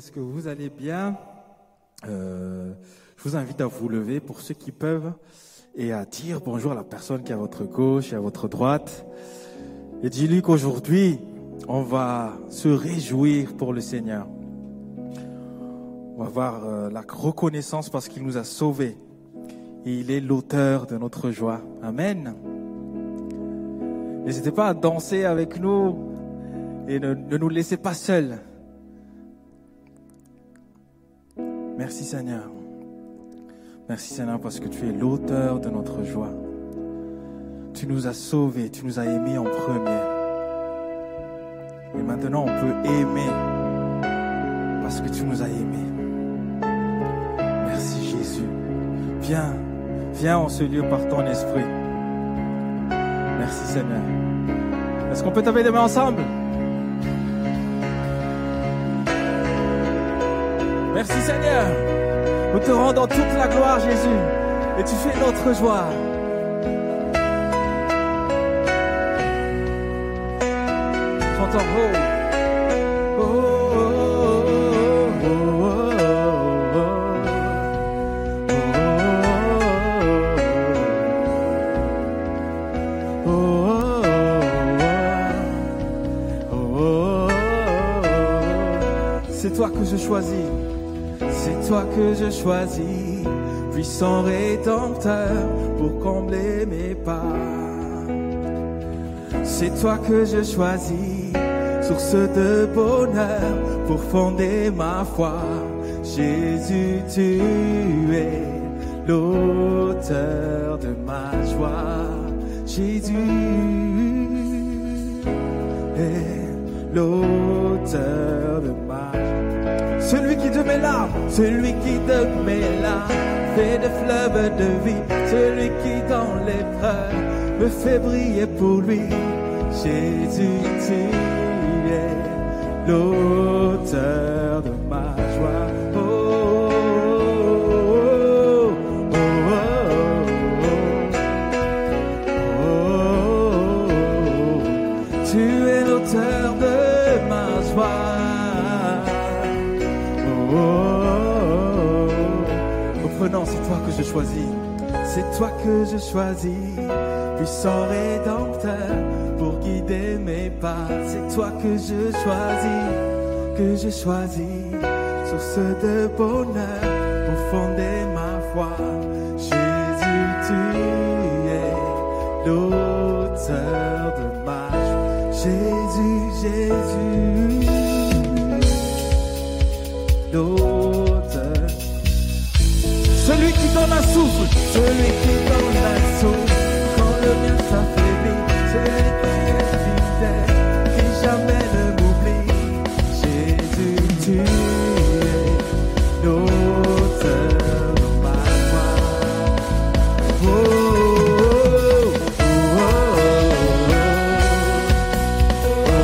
est-ce que vous allez bien? Euh, Je vous invite à vous lever pour ceux qui peuvent et à dire bonjour à la personne qui est à votre gauche et à votre droite. Et dis-lui qu'aujourd'hui, on va se réjouir pour le Seigneur. On va avoir euh, la reconnaissance parce qu'il nous a sauvés. Et il est l'auteur de notre joie. Amen. N'hésitez pas à danser avec nous et ne, ne nous laissez pas seuls. Merci Seigneur. Merci Seigneur parce que tu es l'auteur de notre joie. Tu nous as sauvés, tu nous as aimés en premier. Et maintenant on peut aimer parce que tu nous as aimés. Merci Jésus. Viens, viens en ce lieu par ton esprit. Merci Seigneur. Est-ce qu'on peut taper des mains ensemble? Merci Seigneur. Nous te rendons toute la gloire Jésus. Et tu fais notre joie. Oh. Oh, oh, oh, oh, oh, oh, oh, oh. C'est toi que je choisis. C'est toi que je choisis, puissant rédempteur pour combler mes pas. C'est toi que je choisis, source de bonheur pour fonder ma foi. Jésus, tu es l'auteur de ma joie. Jésus est l'auteur de ma joie. Celui qui de mes larmes, celui qui de mes larmes fait des fleuves de vie, celui qui dans l'épreuve me fait briller pour lui. Jésus, tu es l'auteur de ma choisis. C'est toi que je choisis. Puissant rédempteur pour guider mes pas. C'est toi que je choisis. Que je choisis. Source de bonheur pour fonder ma foi. Jésus, tu es l'auteur celui qui quand le s'affaiblit, qui jamais ne m'oublie. Jésus, tu es l'auteur. Oh, oh, oh, oh,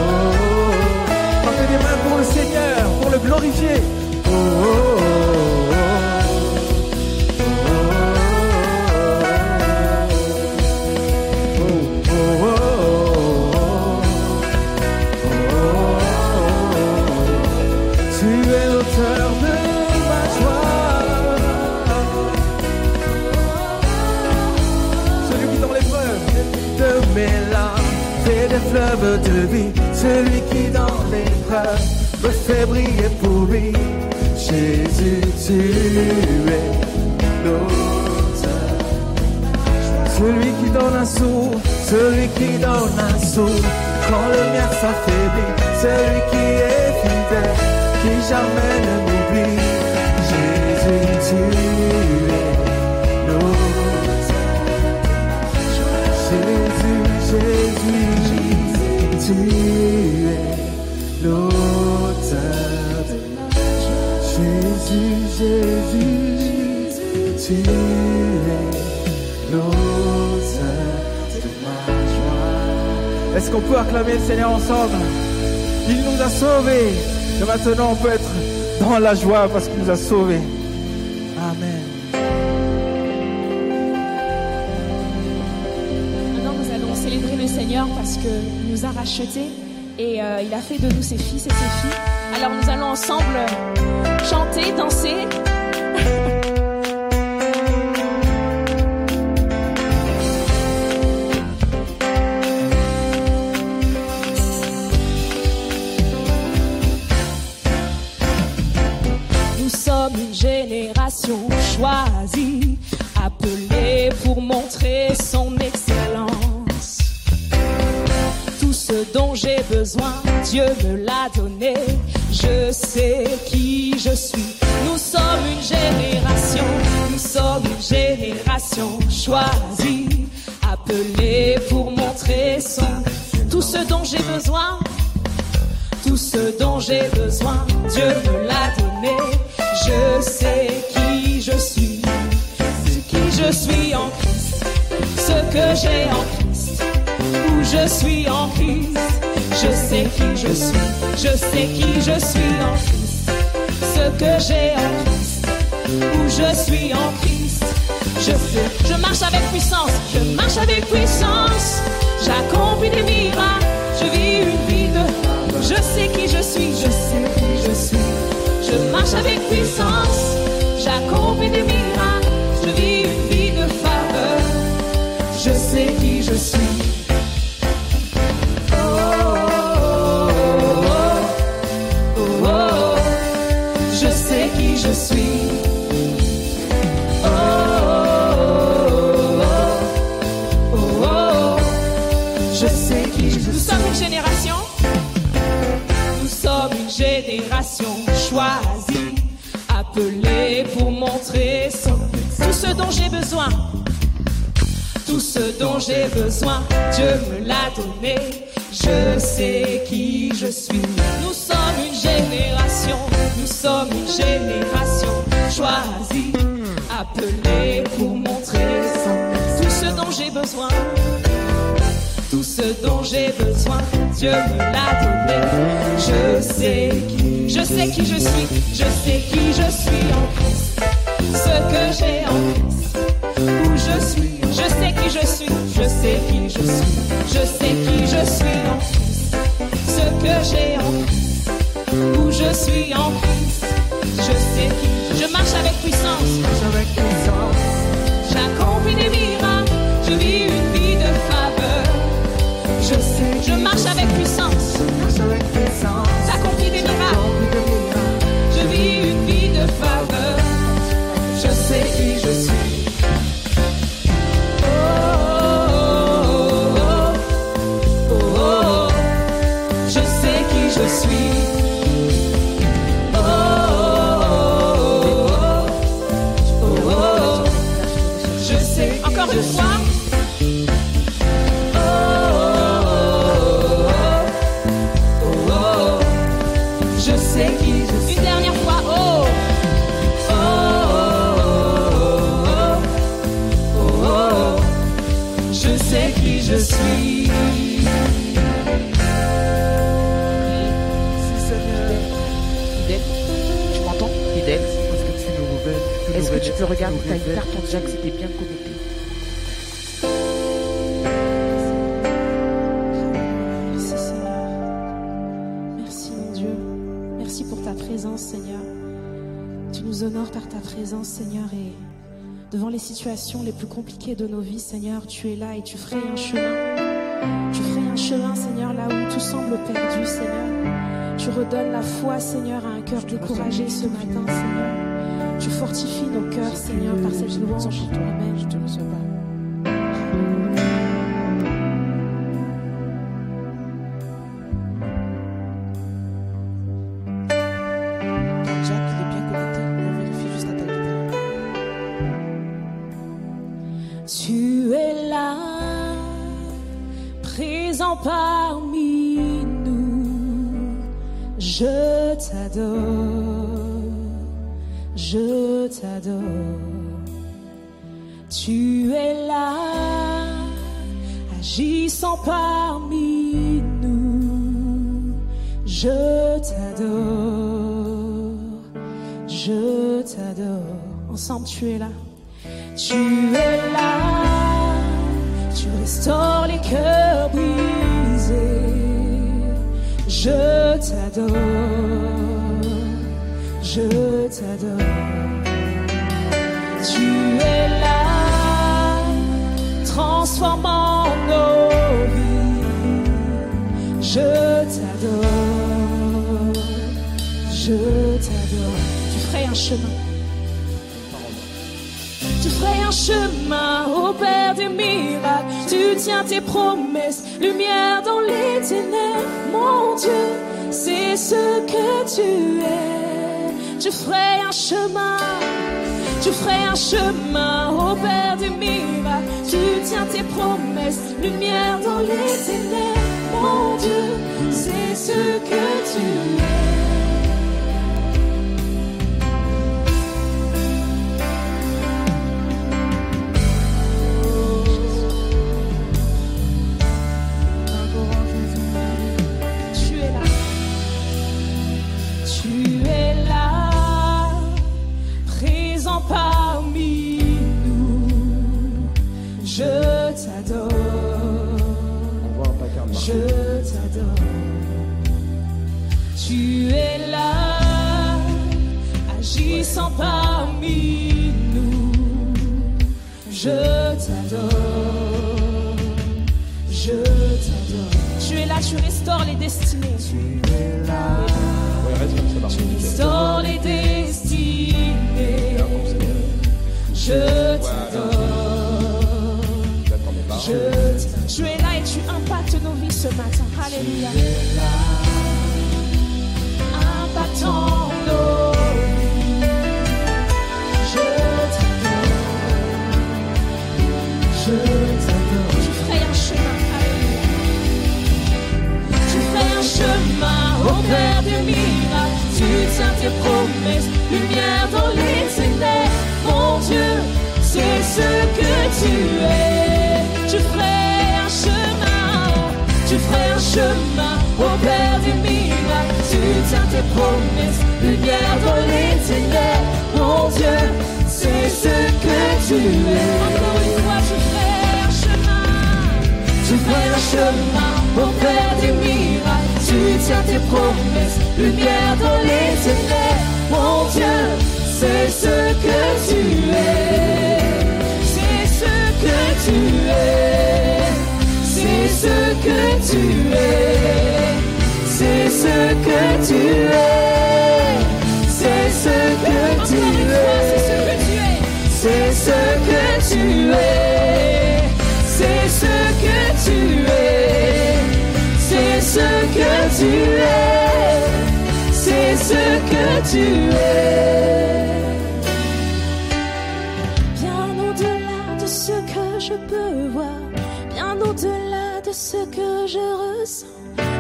pour le Seigneur, pour le glorifier. Oh, oh, oh, de vie. Celui qui dans l'épreuve me fait briller pour lui. Jésus, tu es l'auteur. Celui qui donne un sou, celui qui donne un sou, quand le mien s'affaiblit, celui qui est fidèle, qui jamais ne m'oublie. Jésus, tu es tu es l'auteur de. Jésus, Jésus, tu es l'auteur de ma joie. Est-ce qu'on peut acclamer le Seigneur ensemble? Il nous a sauvés. Et maintenant, on peut être dans la joie parce qu'il nous a sauvés. Amen. Maintenant, nous allons célébrer le Seigneur parce qu'il a rachetés et euh, il a fait de nous ses fils et ses filles. Alors nous allons ensemble chanter, danser. Nous sommes une génération, nous sommes une génération choisie, appelée pour montrer son. Tout ce dont j'ai besoin, tout ce dont j'ai besoin, Dieu me l'a donné. Je sais qui je suis, qui je suis en Christ, ce que j'ai en Christ, où je suis en Christ. Je sais qui je suis, je sais qui je suis en Christ, ce que j'ai en Christ, où je suis en Christ. Je sais, je marche avec puissance, je marche avec puissance, j'accomplis des miracles, je vis une vie de je sais qui je suis, je sais qui je suis. Je marche avec puissance, j'accomplis des miracles, je vis une vie de faveur. Je sais qui je suis. Choisie, appelée pour montrer tout ce dont j'ai besoin. Tout ce dont j'ai besoin, Dieu me l'a donné. Je sais qui je suis. Nous sommes une génération, sommes une génération choisie, appelée pour montrer tout ce dont j'ai besoin. Tout ce dont j'ai besoin, Dieu me l'a donné. Je sais qui, je sais qui je suis, je sais qui je suis en Christ. Ce que j'ai en Christ, où je suis, je sais qui je suis, je sais qui je suis, je sais qui je suis en Christ. Ce que j'ai en Christ, où je suis en Christ, je sais qui, je marche avec puissance, avec puissance. j'accomplis des miracles, je vis une vie de faveur. Je sais, Je marche avec puissance, marche avec puissance. Tu nous Est-ce que tu révèles, peux regarder tu ta nous révèles. carte en c'était bien connecté Merci Seigneur. Merci mon Dieu. Merci pour ta présence Seigneur. Tu nous honores par ta présence Seigneur et devant les situations les plus compliquées de nos vies Seigneur, tu es là et tu frayes un chemin. Tu frayes un chemin Seigneur là où tout semble perdu Seigneur. Tu redonnes la foi Seigneur à un cœur découragé ce matin Seigneur. Tu fortifies nos cœurs Seigneur par cette louange. Amen. Je te reçois pas. Ton Jack, il est bien connecté. On vérifie juste à ta guitare. Tu es là, présent parmi nous. Je t'adore, je t'adore. Tu es là, agissant parmi nous. Je t'adore, je t'adore. Ensemble, tu es là. Tu es là, tu restaures les cœurs brisés. Je t'adore, je t'adore. Tu es là, transformant nos vies. Je t'adore, je t'adore. Tu ferais un chemin. Tu ferais un chemin au Père des miracles. Tu tiens tes promesses, lumière dans les ténèbres. Mon Dieu, c'est ce que tu es. Tu ferais un chemin. Tu ferais un chemin au Père des miracles. Tu tiens tes promesses, lumière dans les ténèbres. Mon Dieu, c'est ce que tu es. Tu es là. Ouais, reste comme ça, les destinées. Je t'adore. Je t'adore. Tu es là et tu impactes nos vies ce matin. Alléluia. Père des miracles. Tu tiens tes promesses, lumière dans les ténèbres. Mon Dieu, c'est ce que tu es. Tu ferais un chemin, tu ferais un chemin au Père des miracles. Tu tiens tes promesses, lumière dans les ténèbres. Mon Dieu, c'est ce que tu es. Encore une fois, tu ferais un chemin. Tu ferais un chemin au Père des miracles. Tu tiens tes promesses, lumière dans les ténèbres. Mon Dieu, c'est ce que tu es. C'est ce que tu es. C'est ce que tu es. C'est ce que tu es. C'est ce que tu es. C'est ce que tu es. C'est ce que tu es. Ce que tu es. C'est ce que tu es. Bien au-delà de ce que je peux voir, bien au-delà de ce que je ressens.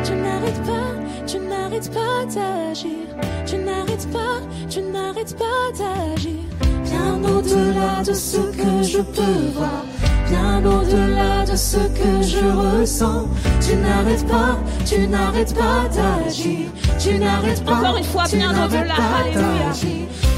Tu n'arrêtes pas, tu n'arrêtes pas d'agir. Tu n'arrêtes pas, tu n'arrêtes pas d'agir. Bien au-delà de ce que je peux voir, bien au-delà de ce que je ressens. Tu n'arrêtes pas, tu n'arrêtes pas d'agir. Tu n'arrêtes pas. Encore une fois, bien au-delà, alléluia.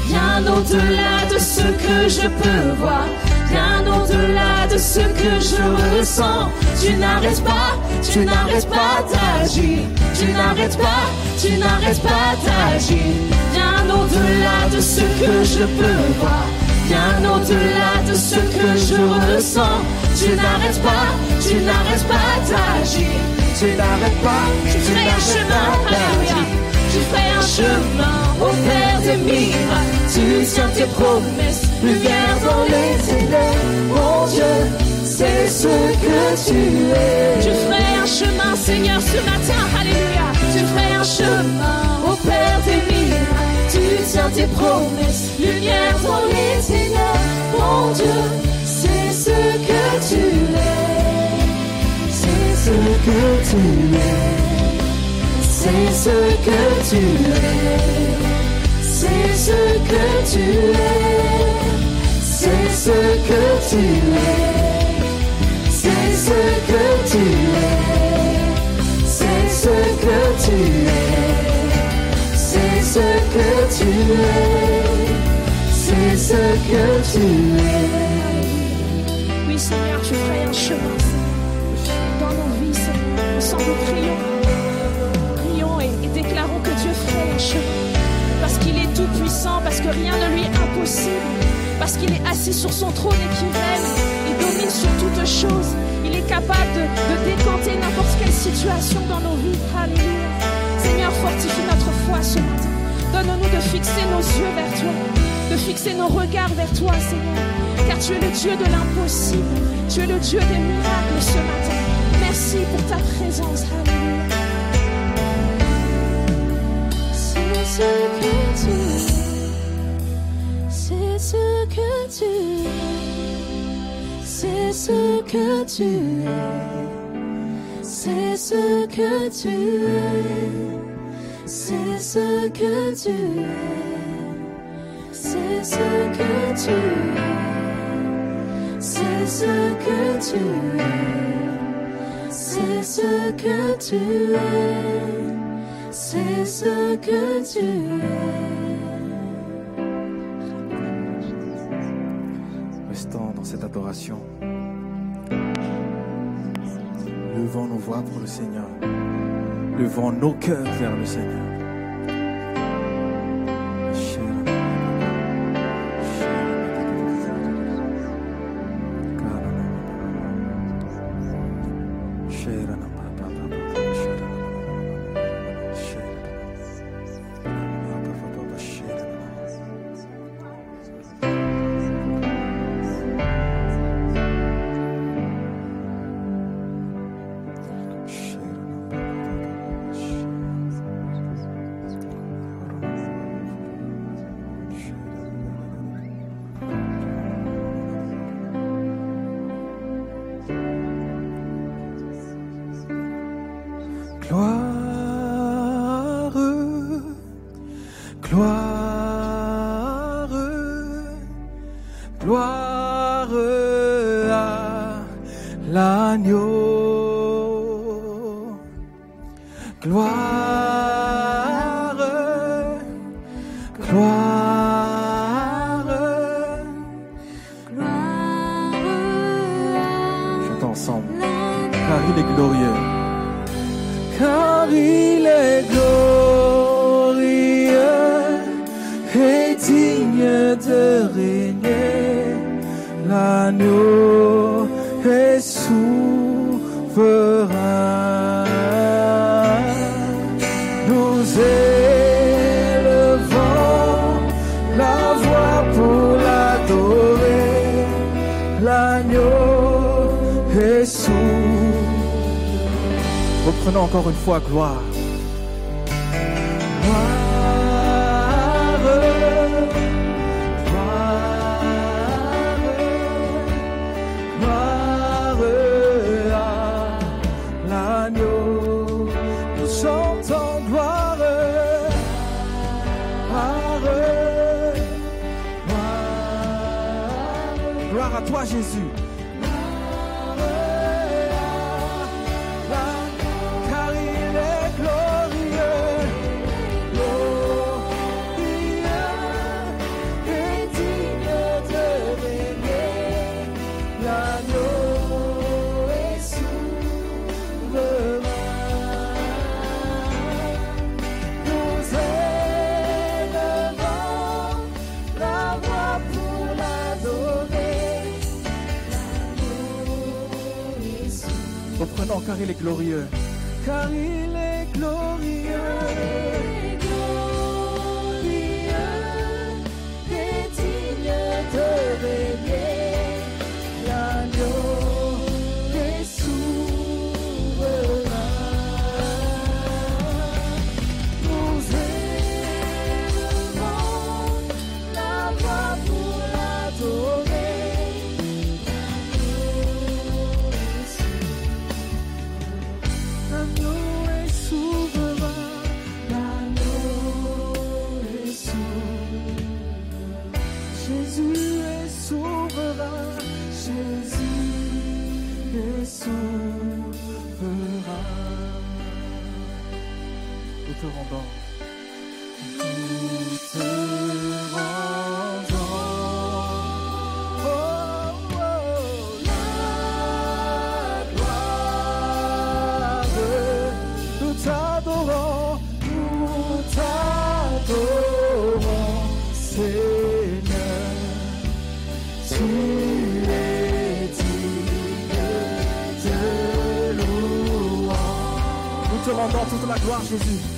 Bien au-delà de ce que je peux voir, bien au-delà de ce que je ressens. Tu n'arrêtes pas, tu n'arrêtes pas d'agir. Tu n'arrêtes pas, tu n'arrêtes pas d'agir. Bien au-delà de ce que je peux voir, bien au-delà de ce que je ressens. Tu n'arrêtes pas, tu n'arrêtes pas d'agir. Tu n'arrêtes pas, tu ferais un chemin, alléluia. Tu ferais un chemin au Père des miracles. Tu tiens tes promesses, lumière dans les ténèbres. Mon Dieu, c'est ce que tu es. Tu ferais un chemin, Seigneur, ce matin. Alléluia. Tu ferais un chemin au Père des. Tu tes promesses, lumière dans les ténèbres. Mon Dieu, c'est ce que tu es. C'est ce que tu es. C'est ce que tu es. C'est ce que tu es. C'est ce que tu es. C'est ce que tu es. C'est ce que tu es. C'est ce que tu es. Oui, Seigneur, tu ferais un chemin dans nos vies. Ensemble, prions. Prions et, et déclarons que Dieu ferait un chemin. Parce qu'il est tout puissant, parce que rien ne lui est impossible, parce qu'il est assis sur son trône et qu'il règne, il domine sur toutes choses. Il est capable de, de n'importe quelle situation dans nos vies. Alléluia. Seigneur, fortifie notre foi ce matin. Donne-nous de fixer nos yeux vers toi, de fixer nos regards vers toi, Seigneur. Car tu es le Dieu de l'impossible. Tu es le Dieu des miracles ce matin. Merci pour ta présence. Alléluia. C'est ce que tu es. C'est ce que tu es. C'est ce que tu es. C'est ce que tu es. C'est ce que tu es. C'est ce que tu es. C'est ce que tu es. C'est ce que tu es. C'est ce que tu es. Restons dans cette adoration. Levons nos voix pour le Seigneur. Levons nos cœurs vers le Seigneur. Marie, le glorieux, est digne de régner l'agneau. Encore une fois. Gloire, il est glorieux. L'anneau est sauvera, l'agneau est sauve. Jésus est sauvera, Jésus est sauvera. Toute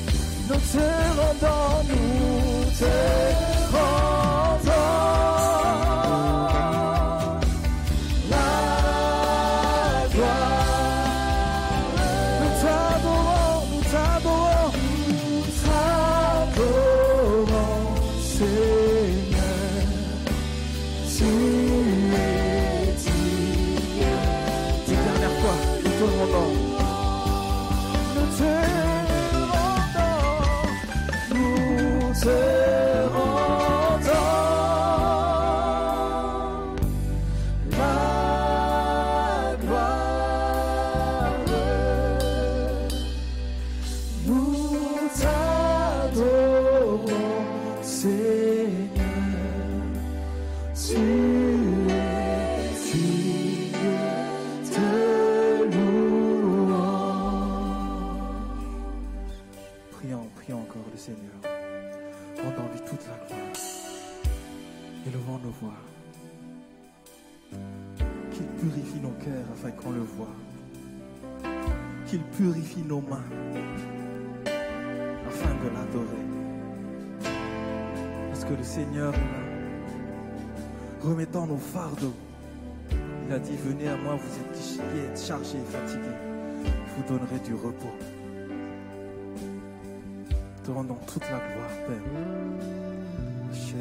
Qu'il purifie nos mains afin de l'adorer. Parce que le Seigneur. Remettons nos fardeaux. Il a dit, venez à moi, vous êtes chargés et fatigués. Je vous donnerai du repos. Te rendons toute la gloire, Père. Merci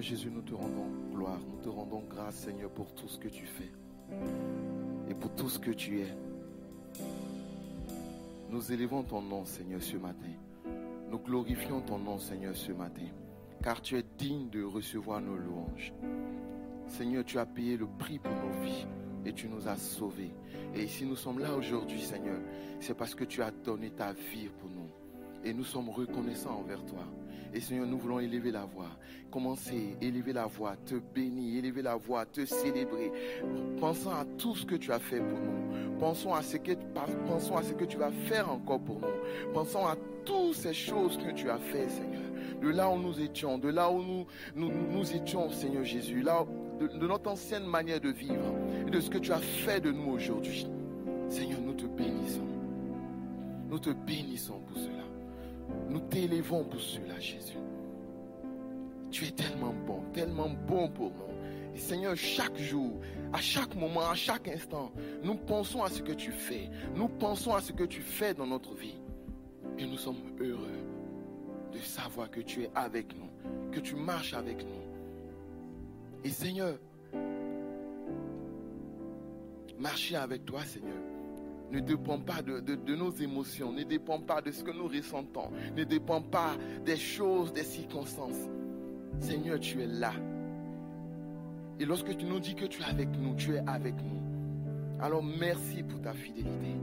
Jésus, nous te rendons gloire, nous te rendons grâce, Seigneur, pour tout ce que tu fais et pour tout ce que tu es. Nous élevons ton nom, Seigneur, ce matin. Nous glorifions ton nom, Seigneur, ce matin, car tu es digne de recevoir nos louanges. Seigneur, tu as payé le prix pour nos vies et tu nous as sauvés. Et si nous sommes là aujourd'hui, Seigneur, c'est parce que tu as donné ta vie pour nous. Et nous sommes reconnaissants envers toi. Et Seigneur, nous voulons élever la voix. Commencer, élever la voix, te bénir, élever la voix, te célébrer. Pensons à tout ce que tu as fait pour nous. Pensons à ce que, pensons à ce que tu vas faire encore pour nous. Pensons à toutes ces choses que tu as fait, Seigneur. De là où nous étions, de là où nous, nous, étions, Seigneur Jésus, là, de, notre ancienne manière de vivre, de ce que tu as fait de nous aujourd'hui. Seigneur, nous te bénissons. Nous te bénissons pour cela. Nous t'élevons pour cela, Jésus. Tu es tellement bon, tellement bon pour nous. Et Seigneur, chaque jour, à chaque moment, à chaque instant, nous pensons à ce que tu fais. Nous pensons à ce que tu fais dans notre vie. Et nous sommes heureux de savoir que tu es avec nous, que tu marches avec nous. Et Seigneur, marcher avec toi, Seigneur, ne dépend pas de, nos émotions, ne dépend pas de ce que nous ressentons, ne dépend pas des choses, des circonstances. Seigneur, tu es là. Et lorsque tu nous dis que tu es avec nous, tu es avec nous. Alors merci pour ta fidélité.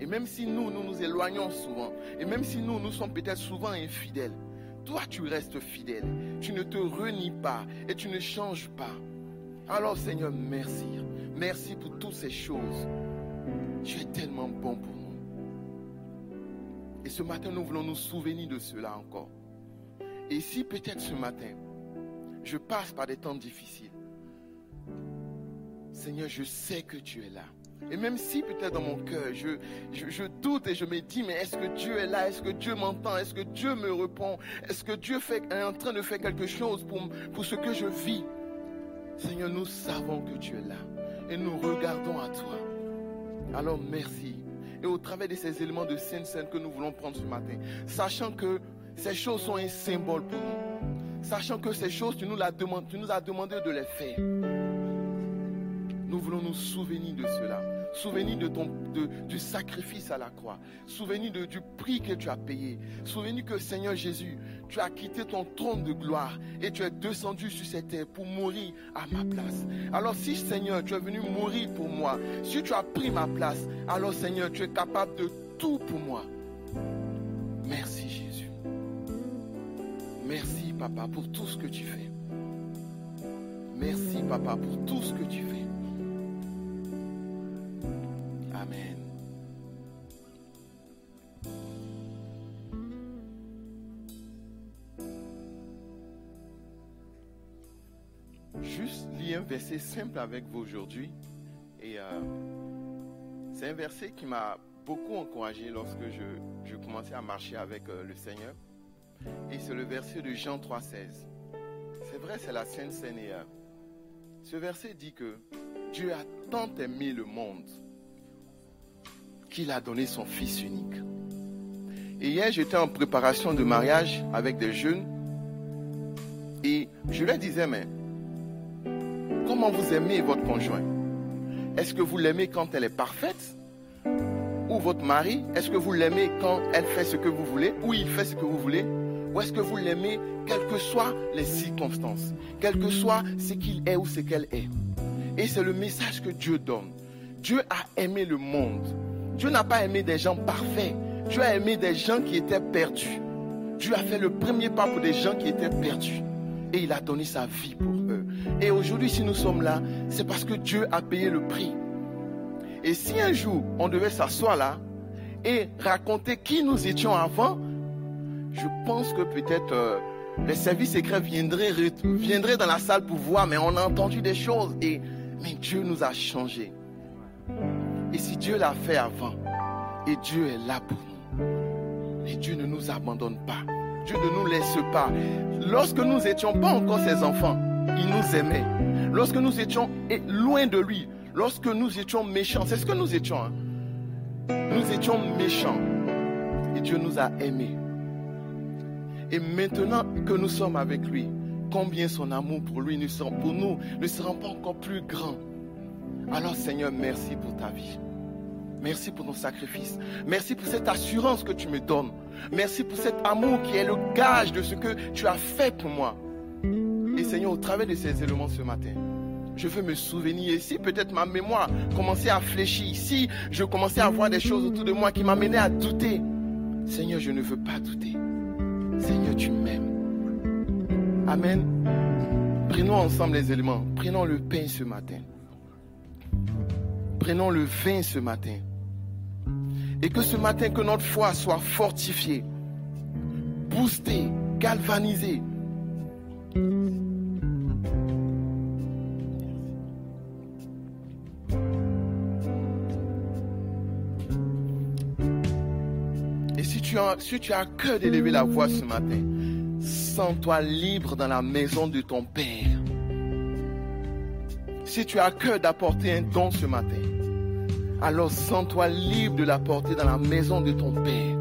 Et même si nous, nous nous éloignons souvent, et même si nous, nous sommes peut-être souvent infidèles, toi, tu restes fidèle. Tu ne te renies pas et tu ne changes pas. Alors, Seigneur, merci. Merci pour toutes ces choses. Tu es tellement bon pour nous. Et ce matin, nous voulons nous souvenir de cela encore. Et si peut-être ce matin, je passe par des temps difficiles, Seigneur, je sais que tu es là. Et même si peut-être dans mon cœur, je, doute et je me dis, mais est-ce que Dieu est là? Est-ce que Dieu m'entend? Est-ce que Dieu me répond? Est-ce que Dieu est en train de faire quelque chose pour ce que je vis? Seigneur, nous savons que tu es là. Et nous regardons à toi. Alors merci. Et au travers de ces éléments de Sainte Sainte que nous voulons prendre ce matin, sachant que ces choses sont un symbole pour nous, sachant que ces choses, tu nous, tu nous as demandé de les faire, nous voulons nous souvenir de cela. Souvenir de ton, du sacrifice à la croix. Souvenir de- du prix que tu as payé. Souvenir que Seigneur Jésus, tu as quitté ton trône de gloire et tu es descendu sur cette terre pour mourir à ma place. Alors si Seigneur, tu es venu mourir pour moi, si tu as pris ma place, alors Seigneur, tu es capable de tout pour moi. Merci Jésus. Merci Papa pour tout ce que tu fais. Merci Papa pour tout ce que tu fais. Amen. Juste lire un verset simple avec vous aujourd'hui. Et euh, c'est un verset qui m'a beaucoup encouragé lorsque je, je commençais à marcher avec euh, le Seigneur. Et c'est le verset de Jean 3,16. C'est vrai, c'est la Sainte Seine. Et, euh, ce verset dit que Dieu a tant aimé le monde qu'il a donné son Fils unique. Et hier, j'étais en préparation de mariage avec des jeunes. Et je leur disais, mais comment vous aimez votre conjoint? Est-ce que vous l'aimez quand elle est parfaite? Ou votre mari Est-ce que vous l'aimez quand elle fait ce que vous voulez? Ou il fait ce que vous voulez? Ou est-ce que vous l'aimez quelles que soient les circonstances? Quel que soit ce qu'il est ou ce qu'elle est Et c'est le message que Dieu donne. Dieu a aimé le monde. Dieu n'a pas aimé des gens parfaits. Dieu a aimé des gens qui étaient perdus. Dieu a fait le premier pas pour des gens qui étaient perdus. Et il a donné sa vie pour eux. Et aujourd'hui, si nous sommes là, c'est parce que Dieu a payé le prix. Et si un jour, on devait s'asseoir là et raconter qui nous étions avant, je pense que peut-être euh, les services secrets viendraient, dans la salle pour voir, mais on a entendu des choses. Et, mais Dieu nous a changés. Et si Dieu l'a fait avant, et Dieu est là pour nous, et Dieu ne nous abandonne pas, Dieu ne nous laisse pas. Lorsque nous n'étions pas encore ses enfants, il nous aimait. Lorsque nous étions loin de lui, lorsque nous étions méchants, c'est ce que nous étions. hein. Nous étions méchants. Et Dieu nous a aimés. Et maintenant que nous sommes avec lui, combien son amour pour lui, pour nous, ne sera pas encore plus grand. Alors Seigneur, merci pour ta vie. Merci pour ton sacrifice. Merci pour cette assurance que tu me donnes. Merci pour cet amour qui est le gage de ce que tu as fait pour moi. Et Seigneur, au travers de ces éléments ce matin, je veux me souvenir. Et si peut-être ma mémoire commençait à fléchir, si je commençais à voir des choses autour de moi qui m'amenaient à douter, Seigneur, je ne veux pas douter. Seigneur, tu m'aimes. Amen. Prenons ensemble les éléments. Prenons le pain ce matin. Prenons le vin ce matin. Et que ce matin, que notre foi soit fortifiée, boostée, galvanisée. Et si tu as, si tu as à cœur d'élever la voix ce matin, sens-toi libre dans la maison de ton Père. Si tu as cœur d'apporter un don ce matin, alors sens-toi libre de l'apporter dans la maison de ton Père.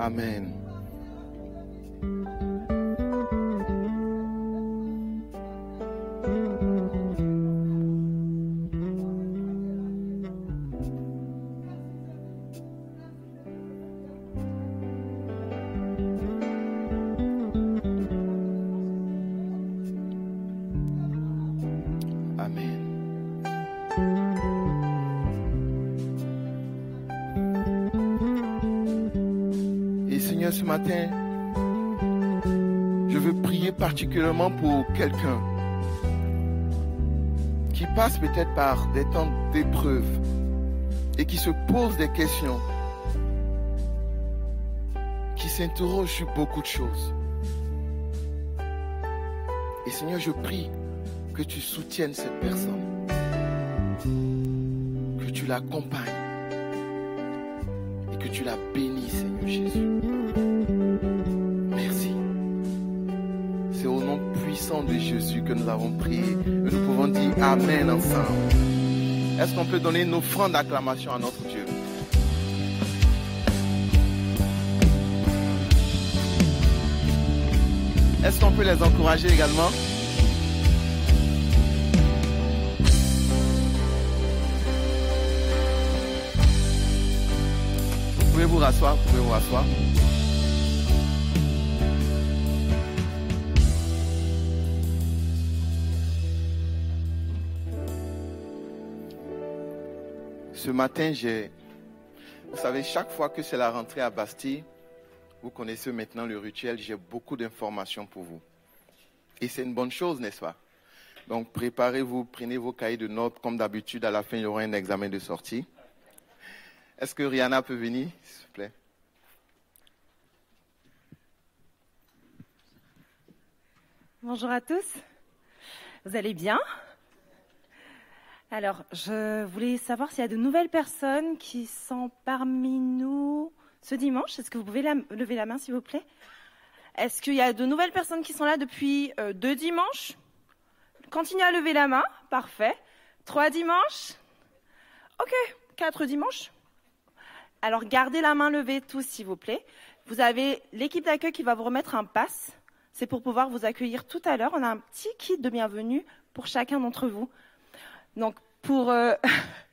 Amen. Particulièrement pour quelqu'un qui passe peut-être par des temps d'épreuve et qui se pose des questions, qui s'interroge sur beaucoup de choses. Et Seigneur, je prie que tu soutiennes cette personne, que tu l'accompagnes et que tu la bénis, Seigneur Jésus. Jésus que nous avons prié. Et nous pouvons dire Amen ensemble. Est-ce qu'on peut donner une offrande d'acclamation à notre Dieu? Est-ce qu'on peut les encourager également? Vous pouvez vous rasseoir, vous pouvez vous rasseoir. Ce matin, j'ai... Vous savez, chaque fois que c'est la rentrée à Bastille, vous connaissez maintenant le rituel, j'ai beaucoup d'informations pour vous. Et c'est une bonne chose, n'est-ce pas? Donc préparez-vous, prenez vos cahiers de notes. Comme d'habitude, à la fin, il y aura un examen de sortie. Est-ce que Rihanna peut venir, s'il vous plaît? Bonjour à tous. Vous allez bien? Alors, je voulais savoir s'il y a de nouvelles personnes qui sont parmi nous ce dimanche. Est-ce que vous pouvez lever la main, s'il vous plaît? Est-ce qu'il y a de nouvelles personnes qui sont là depuis euh, deux dimanches? Continuez à lever la main. Parfait. Trois dimanches? Ok. Quatre dimanches? Alors, gardez la main levée tous, s'il vous plaît. Vous avez l'équipe d'accueil qui va vous remettre un pass. C'est pour pouvoir vous accueillir tout à l'heure. On a un petit kit de bienvenue pour chacun d'entre vous. Donc, euh,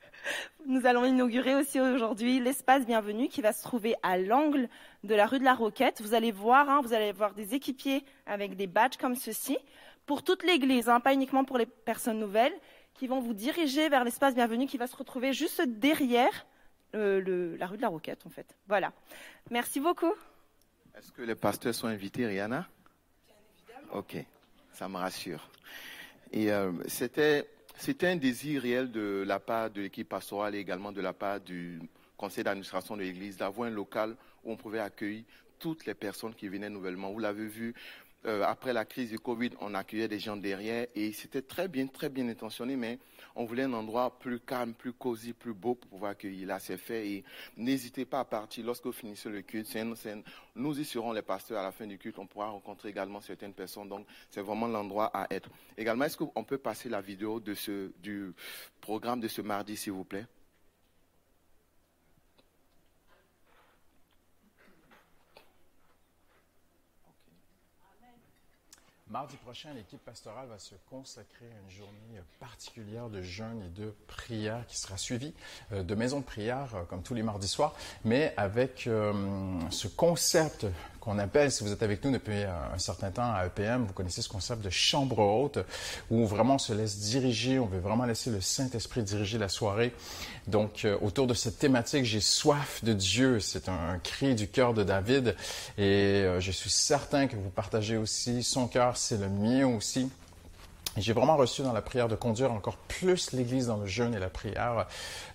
nous allons inaugurer aussi aujourd'hui l'espace bienvenue qui va se trouver à l'angle de la rue de la Roquette. Vous allez voir, hein, vous allez voir des équipiers avec des badges comme ceci pour toute l'église, hein, pas uniquement pour les personnes nouvelles, qui vont vous diriger vers l'espace bienvenue qui va se retrouver juste derrière euh, la rue de la Roquette, en fait. Voilà. Merci beaucoup. Est-ce que les pasteurs sont invités, Rihanna? Ok, ça me rassure. Et euh, c'était c'était un désir réel de la part de l'équipe pastorale et également de la part du conseil d'administration de l'Église d'avoir un local où on pouvait accueillir toutes les personnes qui venaient nouvellement. Vous l'avez vu, euh, après la crise du Covid, on accueillait des gens derrière et c'était très bien, très bien intentionné, mais on voulait un endroit plus calme, plus cosy, plus beau pour pouvoir accueillir. Là, c'est fait et n'hésitez pas à partir lorsque vous finissez le culte. Nous y serons les pasteurs à la fin du culte. On pourra rencontrer également certaines personnes. Donc, c'est vraiment l'endroit à être. Également, est-ce qu'on peut passer la vidéo de ce, du programme de ce mardi, s'il vous plaît? Mardi prochain, l'équipe pastorale va se consacrer à une journée particulière de jeûne et de prière qui sera suivie euh, de maisons de prière euh, comme tous les mardis soirs, mais avec euh, ce concept qu'on appelle, si vous êtes avec nous depuis euh, un certain temps à EPM, vous connaissez ce concept de chambre haute où vraiment on se laisse diriger, on veut vraiment laisser le Saint-Esprit diriger la soirée. Donc, euh, autour de cette thématique, j'ai soif de Dieu. C'est un, cri du cœur de David et euh, je suis certain que vous partagez aussi son cœur, c'est le mien aussi. Et J'ai vraiment reçu dans la prière de conduire encore plus l'Église dans le jeûne et la prière.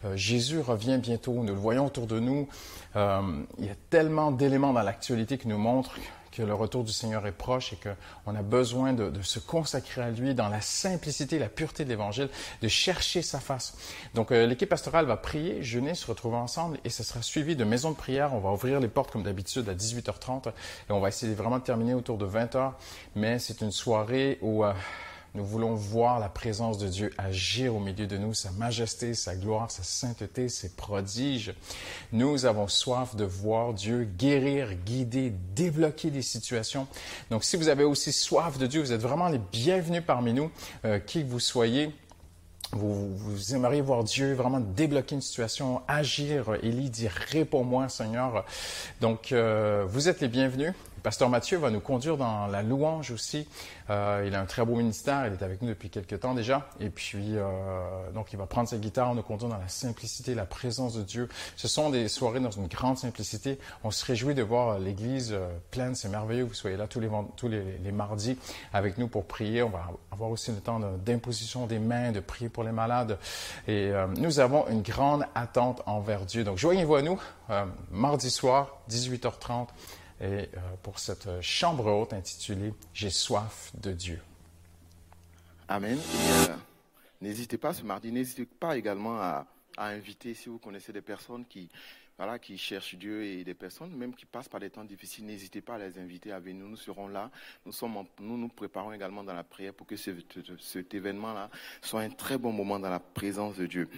Euh, Jésus revient bientôt, nous le voyons autour de nous. Euh, il y a tellement d'éléments dans l'actualité qui nous montrent que le retour du Seigneur est proche et qu'on a besoin de, de se consacrer à lui dans la simplicité, la pureté de l'Évangile, de chercher sa face. Donc euh, l'équipe pastorale va prier, jeûner, se retrouver ensemble et ce sera suivi de maisons de prière. On va ouvrir les portes comme d'habitude à 18h30 et on va essayer vraiment de terminer autour de 20h. Mais c'est une soirée où... nous voulons voir la présence de Dieu agir au milieu de nous, sa majesté, sa gloire, sa sainteté, ses prodiges. Nous avons soif de voir Dieu guérir, guider, débloquer des situations. Donc si vous avez aussi soif de Dieu, vous êtes vraiment les bienvenus parmi nous, euh, qui que vous soyez. Vous, vous aimeriez voir Dieu vraiment débloquer une situation, agir. Élie dit Réponds-moi, Seigneur. Donc, euh, vous êtes les bienvenus. Pasteur Mathieu va nous conduire dans la louange aussi. Euh, il a un très beau ministère, il est avec nous depuis quelques temps déjà. Et puis, euh, donc, il va prendre sa guitare, nous conduire dans la simplicité, la présence de Dieu. Ce sont des soirées dans une grande simplicité. On se réjouit de voir l'Église euh, pleine, c'est merveilleux. Vous soyez là tous les, mardis avec nous pour prier. On va avoir aussi le temps d'imposition des mains, de prier pour les malades. Et euh, nous avons une grande attente envers Dieu. Donc, joignez-vous à nous euh, mardi soir, 18h30 et euh, pour cette euh, chambre haute intitulée J'ai soif de Dieu. Amen. Euh, n'hésitez pas ce mardi, n'hésitez pas également à, à inviter, si vous connaissez des personnes qui, voilà, qui cherchent Dieu et des personnes même qui passent par des temps difficiles, n'hésitez pas à les inviter avec nous. Nous serons là. Nous, sommes nous nous préparons également dans la prière pour que ce- ce- cet événement-là soit un très bon moment dans la présence de Dieu.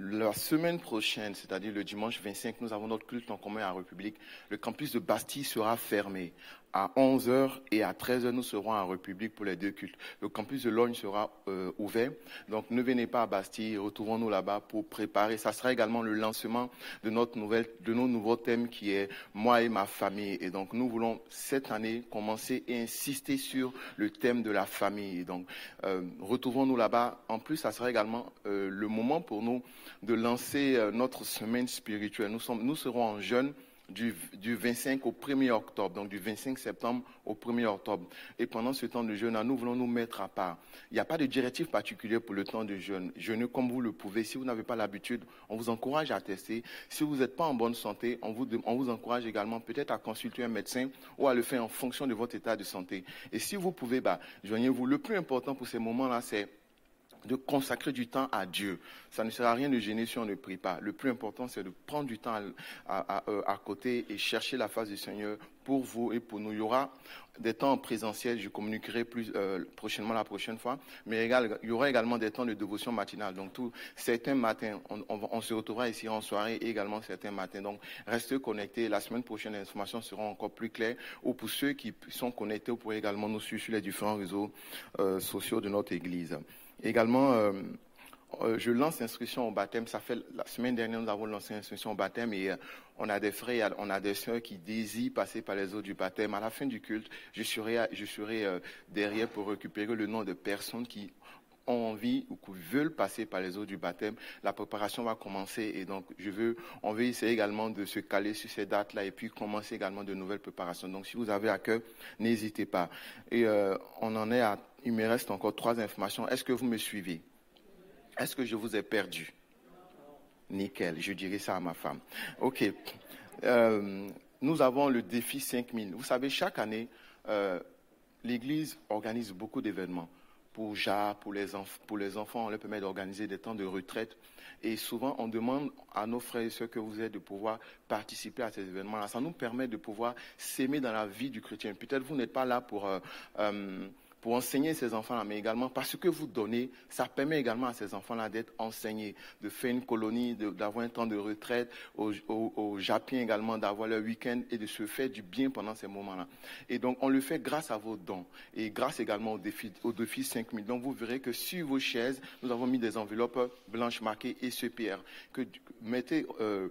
La semaine prochaine, c'est-à-dire le dimanche 25, nous avons notre culte en commun à République. Le campus de Bastille sera fermé. À 11h et à 13h, nous serons à République pour les deux cultes. Le campus de Logne sera euh, ouvert. Donc ne venez pas à Bastille, retrouvons-nous là-bas pour préparer. Ça sera également le lancement de notre nouvelle, de nos nouveaux thèmes qui est moi et ma famille. Et donc nous voulons cette année commencer et insister sur le thème de la famille. Et donc euh, retrouvons-nous là-bas. En plus, ça sera également euh, le moment pour nous de lancer euh, notre semaine spirituelle. Nous, sommes, nous serons en jeûne du, du 25 au 1er octobre, donc du 25 septembre au 1er octobre. Et pendant ce temps de jeûne, nous voulons nous mettre à part. Il n'y a pas de directive particulière pour le temps de jeûne. Jeûnez comme vous le pouvez. Si vous n'avez pas l'habitude, on vous encourage à tester. Si vous n'êtes pas en bonne santé, on vous, dem- on vous encourage également peut-être à consulter un médecin ou à le faire en fonction de votre état de santé. Et si vous pouvez, bah, joignez-vous. Le plus important pour ces moments-là, c'est de consacrer du temps à Dieu. Ça ne sert à rien de gêner si on ne prie pas. Le plus important, c'est de prendre du temps à, euh, côté et chercher la face du Seigneur pour vous et pour nous. Il y aura des temps en présentiel, je communiquerai plus euh, prochainement la prochaine fois, mais il y aura également des temps de dévotion matinale. Donc, tout, certains matins, on se retrouvera ici en soirée et également certains matins. Donc, restez connectés. La semaine prochaine, les informations seront encore plus claires. Ou pour ceux qui sont connectés, vous pourrez également nous suivre sur les différents réseaux euh, sociaux de notre Église. Également, euh, euh, je lance l'inscription au baptême. Ça fait la semaine dernière, nous avons lancé l'inscription au baptême et euh, on a des frères, on a des sœurs qui désirent passer par les eaux du baptême. À la fin du culte, je serai, je serai derrière pour récupérer le nom de personnes qui ont envie ou qui veulent passer par les eaux du baptême. La préparation va commencer et donc je veux, on veut essayer également de se caler sur ces dates-là et puis commencer également de nouvelles préparations. Donc si vous avez à cœur, n'hésitez pas. Et euh, on en est à, il me reste encore trois informations. Est-ce que vous me suivez? Est-ce que je vous ai perdu? Nickel, je dirai ça à ma femme. OK. Euh, nous avons le défi 5000. Vous savez, chaque année, euh, l'Église organise beaucoup d'événements. Pour JA, pour les, enfants, on leur permet d'organiser des temps de retraite. Et souvent, on demande à nos frères et sœurs que vous êtes de pouvoir participer à ces événements-là. Ça nous permet de pouvoir s'aimer dans la vie du chrétien. Peut-être vous n'êtes pas là pour, euh, euh, pour enseigner ces enfants-là, mais également parce que vous donnez, ça permet également à ces enfants-là d'être enseignés, de faire une colonie, d'avoir un temps de retraite, aux, aux, aux Japiens également d'avoir leur week-end et de se faire du bien pendant ces moments-là. Et donc, on le fait grâce à vos dons et grâce également au défi, au défi 5000. Donc, vous verrez que sur vos chaises, nous avons mis des enveloppes blanches marquées SEPR. Que, mettez, euh,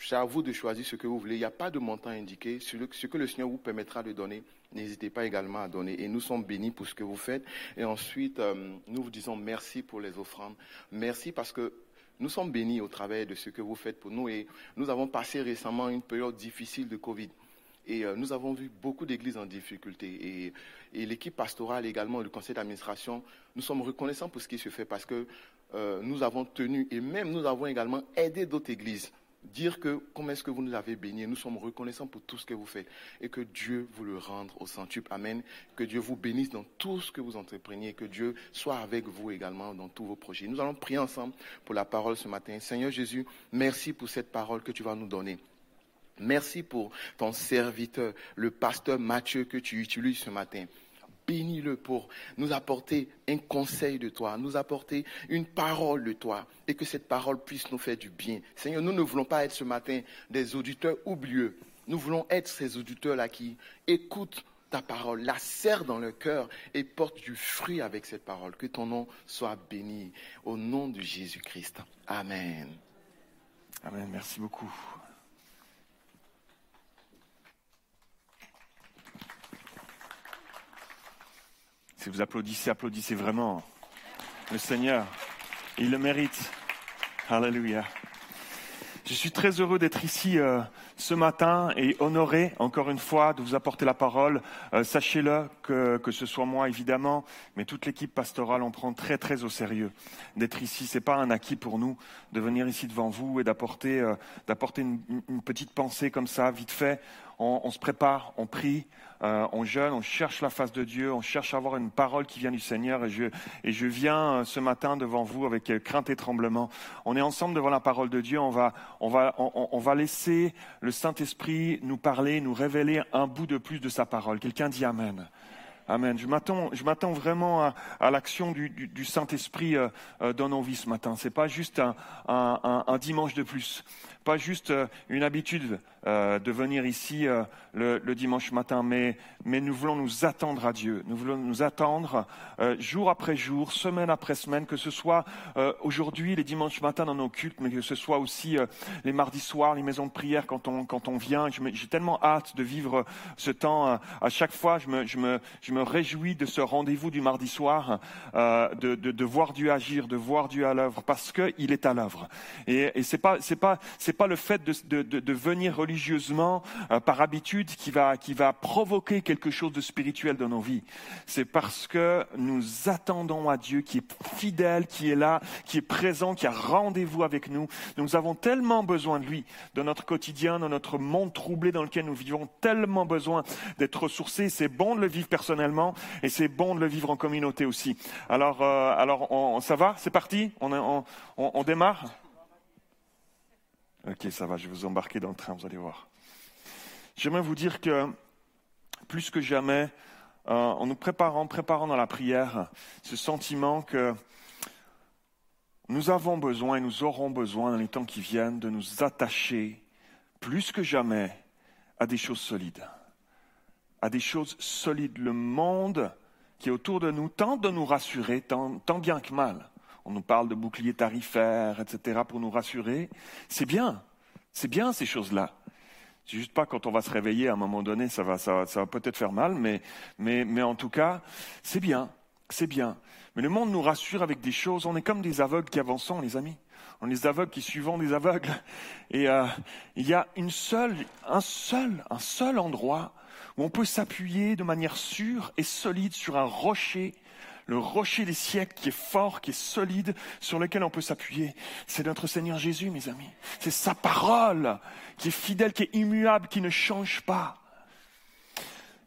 c'est à vous de choisir ce que vous voulez. Il n'y a pas de montant indiqué. Ce que le Seigneur vous permettra de donner, n'hésitez pas également à donner. Et nous sommes bénis pour ce que vous faites. Et ensuite, euh, nous vous disons merci pour les offrandes. Merci parce que nous sommes bénis au travers de ce que vous faites pour nous. Et nous avons passé récemment une période difficile de Covid. Et euh, nous avons vu beaucoup d'églises en difficulté. Et, l'équipe pastorale également, le conseil d'administration, nous sommes reconnaissants pour ce qui se fait parce que euh, nous avons tenu et même nous avons également aidé d'autres églises. Dire que comment est-ce que vous nous avez bénis, nous sommes reconnaissants pour tout ce que vous faites et que Dieu vous le rende au centuple. Amen. Que Dieu vous bénisse dans tout ce que vous entrepreniez, que Dieu soit avec vous également dans tous vos projets. Nous allons prier ensemble pour la parole ce matin. Seigneur Jésus, merci pour cette parole que tu vas nous donner. Merci pour ton serviteur, le pasteur Mathieu que tu utilises ce matin. Bénis-le pour nous apporter un conseil de toi, nous apporter une parole de toi et que cette parole puisse nous faire du bien. Seigneur, nous ne voulons pas être ce matin des auditeurs oublieux. Nous voulons être ces auditeurs-là qui écoutent ta parole, la serrent dans leur cœur et portent du fruit avec cette parole. Que ton nom soit béni au nom de Jésus-Christ. Amen. Amen, merci beaucoup. Si vous applaudissez, applaudissez vraiment. Le Seigneur, il le mérite. Alléluia. Je suis très heureux d'être ici euh, ce matin et honoré encore une fois de vous apporter la parole. Euh, Sachez-le que, que ce soit moi évidemment, mais toute l'équipe pastorale, on prend très très au sérieux d'être ici. C'est pas un acquis pour nous de venir ici devant vous et d'apporter euh, une petite pensée comme ça, vite fait. On, on se prépare, on prie, euh, on jeûne, on cherche la face de Dieu, on cherche à avoir une parole qui vient du Seigneur. Et je, et je viens euh, ce matin devant vous avec euh, crainte et tremblement. On est ensemble devant la parole de Dieu. On va, on va, on, va laisser le Saint-Esprit nous parler, nous révéler un bout de plus de sa parole. Quelqu'un dit Amen. Amen. Je m'attends, vraiment à, à l'action du, du, du Saint-Esprit euh, euh, dans nos vies ce matin. C'est pas juste un, un, un, dimanche de plus, pas juste une habitude euh, de venir ici euh, le, dimanche matin, mais, mais nous voulons nous attendre à Dieu. Nous voulons nous attendre euh, jour après jour, semaine après semaine, que ce soit aujourd'hui les dimanches matins dans nos cultes, mais que ce soit aussi les mardis soirs, les maisons de prière quand on quand on vient. J'ai tellement hâte de vivre ce temps. à chaque fois, je me je me je me réjouis de ce rendez-vous du mardi soir, de, de, de voir Dieu agir, de voir Dieu à l'œuvre, parce que il est à l'œuvre. Et, et pas c'est pas c'est pas le fait de, de venir religieusement euh, par habitude qui va qui va provoquer quelque chose de spirituel dans nos vies. C'est parce que nous attendons à Dieu qui est fidèle, qui est là, qui est présent, qui a rendez-vous avec nous. Nous avons tellement besoin de lui dans notre quotidien, dans notre monde troublé dans lequel nous vivons, tellement besoin d'être ressourcés. C'est bon de le vivre personnellement et c'est bon de le vivre en communauté aussi. Alors, euh, alors on, ça va? C'est parti? On, démarre? Ok, ça va, je vais vous embarquer dans le train, vous allez voir. J'aimerais vous dire que plus que jamais, euh, en nous préparant, préparant dans la prière, ce sentiment que nous avons besoin et nous aurons besoin dans les temps qui viennent de nous attacher plus que jamais à des choses solides. À des choses solides. Le monde qui est autour de nous tente de nous rassurer, tant, tant bien que mal. On nous parle de boucliers tarifaires, etc., pour nous rassurer. C'est bien. C'est bien ces choses-là. C'est juste pas quand on va se réveiller à un moment donné, ça va, ça, ça va peut-être faire mal, mais, mais, mais en tout cas, c'est bien. C'est bien. Mais le monde nous rassure avec des choses. On est comme des aveugles qui avancent, les amis. On est des aveugles qui suivons des aveugles. Et euh, il y a une seule, un seul, un seul endroit où on peut s'appuyer de manière sûre et solide sur un rocher, le rocher des siècles qui est fort, qui est solide, sur lequel on peut s'appuyer. C'est notre Seigneur Jésus, mes amis. C'est sa parole qui est fidèle, qui est immuable, qui ne change pas.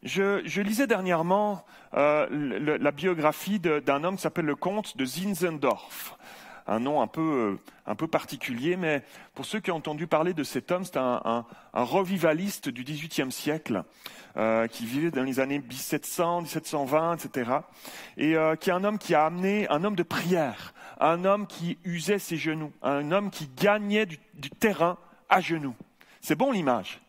je, lisais dernièrement euh, la biographie d'un homme qui s'appelle le comte de Zinzendorf. Un nom un peu, euh, un peu particulier, mais pour ceux qui ont entendu parler de cet homme, c'est un, revivaliste du XVIIIe siècle euh, qui vivait dans les années 1700, 1720, etc. Et euh, qui est un homme qui a amené, un homme de prière, un homme qui usait ses genoux, un homme qui gagnait du terrain à genoux. C'est bon l'image.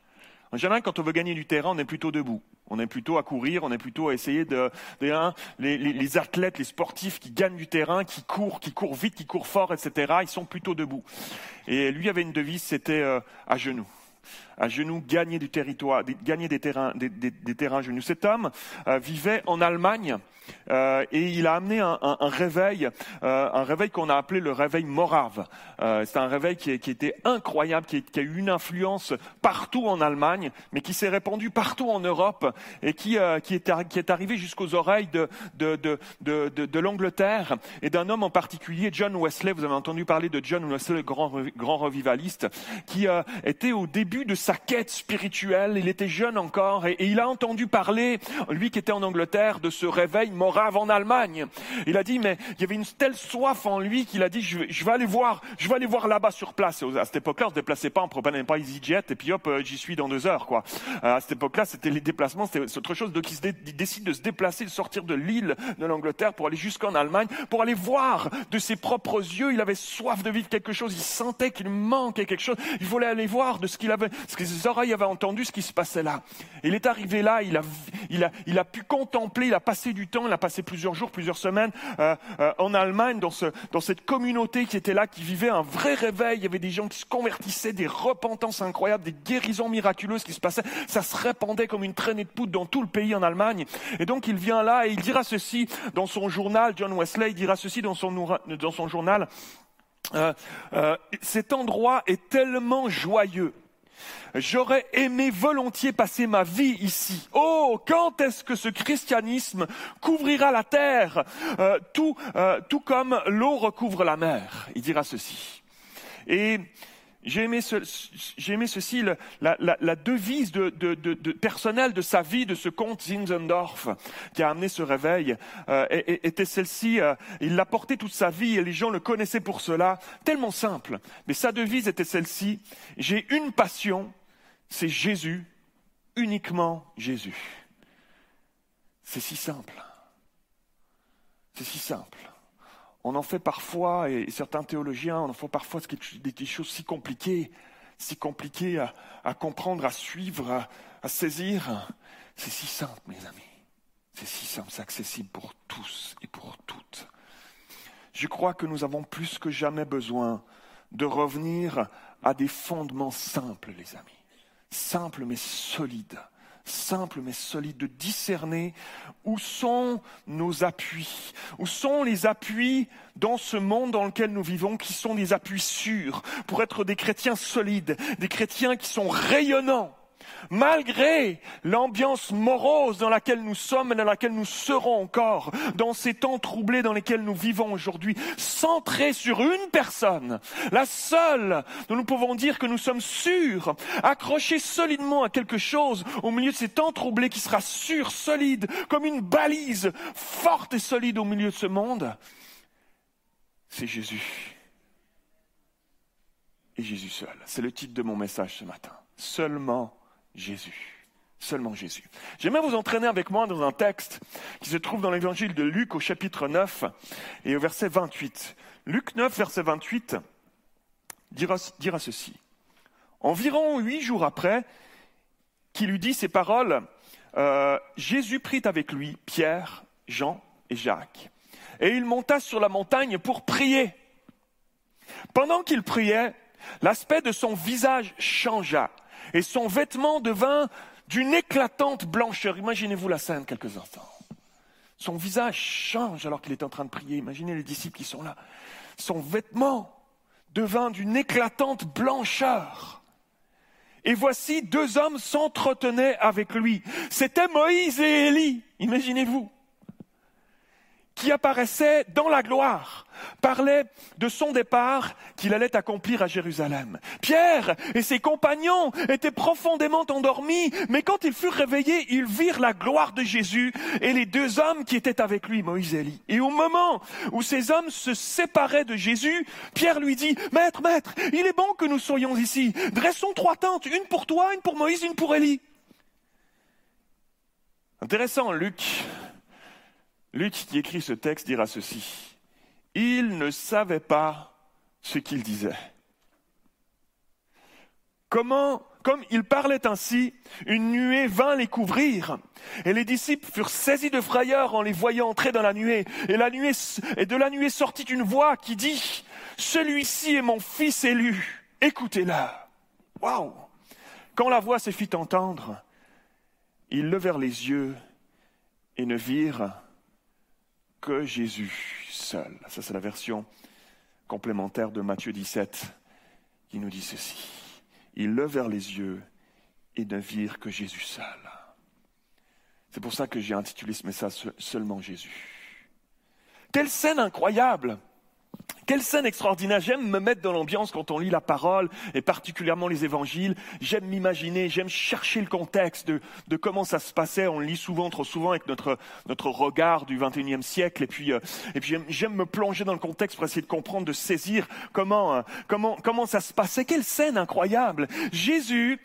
En général, quand on veut gagner du terrain, on est plutôt debout. On est plutôt à courir, on est plutôt à essayer de, hein, les athlètes, les sportifs qui gagnent du terrain, qui courent, qui courent vite, qui courent fort, etc. Ils sont plutôt debout. Et lui avait une devise, c'était euh, à genoux. À genoux, gagner du territoire, gagner des terrains, des, terrains à genoux. Cet homme euh, vivait en Allemagne euh, et il a amené un, réveil, euh, un réveil qu'on a appelé le réveil morave. C'est un réveil qui, était incroyable, qui, a eu une influence partout en Allemagne, mais qui s'est répandu partout en Europe et qui, est, arrivé jusqu'aux oreilles de, l'Angleterre et d'un homme en particulier, John Wesley. Vous avez entendu parler de John Wesley, le grand, grand revivaliste, qui était au début de sa quête spirituelle. Il était jeune encore et, il a entendu parler, lui qui était en Angleterre, de ce réveil morave en Allemagne. Il a dit, mais il y avait une telle soif en lui qu'il a dit, je vais, je vais aller voir, je vais aller voir là-bas sur place. À cette époque-là, on se déplaçait pas, on prenait pas EasyJet et puis hop, euh, j'y suis dans deux heures, quoi. Euh, À cette époque-là, c'était les déplacements, c'était autre chose. Donc, il, il décide de se déplacer, de sortir de l'île de l'Angleterre pour aller jusqu'en Allemagne, pour aller voir de ses propres yeux. Il avait soif de vivre quelque chose. Il sentait qu'il manquait quelque chose. Il voulait aller voir de ce qu'il avait, ce que oreilles avaient entendu, ce qui se passait là. Il est arrivé là. Il a, pu contempler. Il a passé du temps. Il a passé plusieurs jours, plusieurs semaines euh, euh, en Allemagne, dans, ce, dans cette communauté qui était là, qui vivait un vrai réveil. Il y avait des gens qui se convertissaient, des repentances incroyables, des guérisons miraculeuses qui se passaient. Ça se répandait comme une traînée de poudre dans tout le pays en Allemagne. Et donc il vient là et il dira ceci dans son journal. John Wesley il dira ceci dans son, journal. Euh, cet endroit est tellement joyeux. J'aurais aimé volontiers passer ma vie ici. Oh, quand est-ce que ce christianisme couvrira la terre, euh, tout, euh, tout comme l'eau recouvre la mer Il dira ceci. Et j'ai aimé, ce- aimé ceci, la, la- la devise de, de, de- personnelle de sa vie, de ce comte Zinzendorf, qui a amené ce réveil, euh, était celle-ci. euh, il l'a porté toute sa vie et les gens le connaissaient pour cela. Tellement simple. Mais sa devise était celle-ci. J'ai une passion, c'est Jésus, uniquement Jésus. C'est si simple. C'est si simple on en fait parfois, et certains théologiens en font parfois des, choses si compliquées, si compliquées à, à comprendre, à suivre, à, à saisir. C'est si simple, mes amis. C'est si simple, c'est accessible pour tous et pour toutes. Je crois que nous avons plus que jamais besoin de revenir à des fondements simples, les amis. Simples mais solides simple mais solide, de discerner où sont nos appuis, où sont les appuis dans ce monde dans lequel nous vivons qui sont des appuis sûrs pour être des chrétiens solides, des chrétiens qui sont rayonnants. Malgré l'ambiance morose dans laquelle nous sommes et dans laquelle nous serons encore, dans ces temps troublés dans lesquels nous vivons aujourd'hui, centrés sur une personne, la seule dont nous pouvons dire que nous sommes sûrs, accrochés solidement à quelque chose au milieu de ces temps troublés qui sera sûr, solide, comme une balise forte et solide au milieu de ce monde, c'est Jésus. Et Jésus seul. C'est le titre de mon message ce matin. Seulement Jésus. Seulement Jésus. J'aimerais vous entraîner avec moi dans un texte qui se trouve dans l'évangile de Luc au chapitre 9 et au verset 28. Luc 9, verset 28 dira, ceci. Environ huit jours après qu'il eut dit ces paroles, euh, Jésus prit avec lui Pierre, Jean et Jacques. Et il monta sur la montagne pour prier. Pendant qu'il priait, l'aspect de son visage changea et son vêtement devint d'une éclatante blancheur. Imaginez-vous la scène quelques instants. Son visage change alors qu'il est en train de prier. Imaginez les disciples qui sont là. Son vêtement devint d'une éclatante blancheur. Et voici deux hommes s'entretenaient avec lui. C'était Moïse et Élie. Imaginez-vous. Qui apparaissait dans la gloire, parlait de son départ qu'il allait accomplir à Jérusalem. Pierre et ses compagnons étaient profondément endormis, mais quand ils furent réveillés, ils virent la gloire de Jésus et les deux hommes qui étaient avec lui, Moïse et Élie. Et au moment où ces hommes se séparaient de Jésus, Pierre lui dit, Maître, maître, il est bon que nous soyons ici. Dressons trois tentes, une pour toi, une pour Moïse, une pour Élie. Intéressant, Luc Luc qui écrit ce texte dira ceci. Il ne savait pas ce qu'il disait. Comment, comme il parlait ainsi, une nuée vint les couvrir, et les disciples furent saisis de frayeur en les voyant entrer dans la nuée. Et, de la nuée sortit une voix qui dit, Celui-ci est mon fils élu, écoutez-la. Waouh! Quand la voix se fit entendre, ils levèrent les yeux et ne virent que Jésus seul. Ça, c'est la version complémentaire de Matthieu 17 qui nous dit ceci. Ils levèrent les yeux et ne virent que Jésus seul. C'est pour ça que j'ai intitulé ce message Seulement Jésus. Quelle scène incroyable quelle scène extraordinaire. J'aime me mettre dans l'ambiance quand on lit la parole, et particulièrement les évangiles. J'aime m'imaginer, j'aime chercher le contexte de, comment ça se passait. On le lit souvent, trop souvent, avec notre, notre regard du 21e siècle. Et puis, euh, et puis j'aime me plonger dans le contexte pour essayer de comprendre, de saisir comment, euh, comment, comment ça se passait. Quelle scène incroyable. Jésus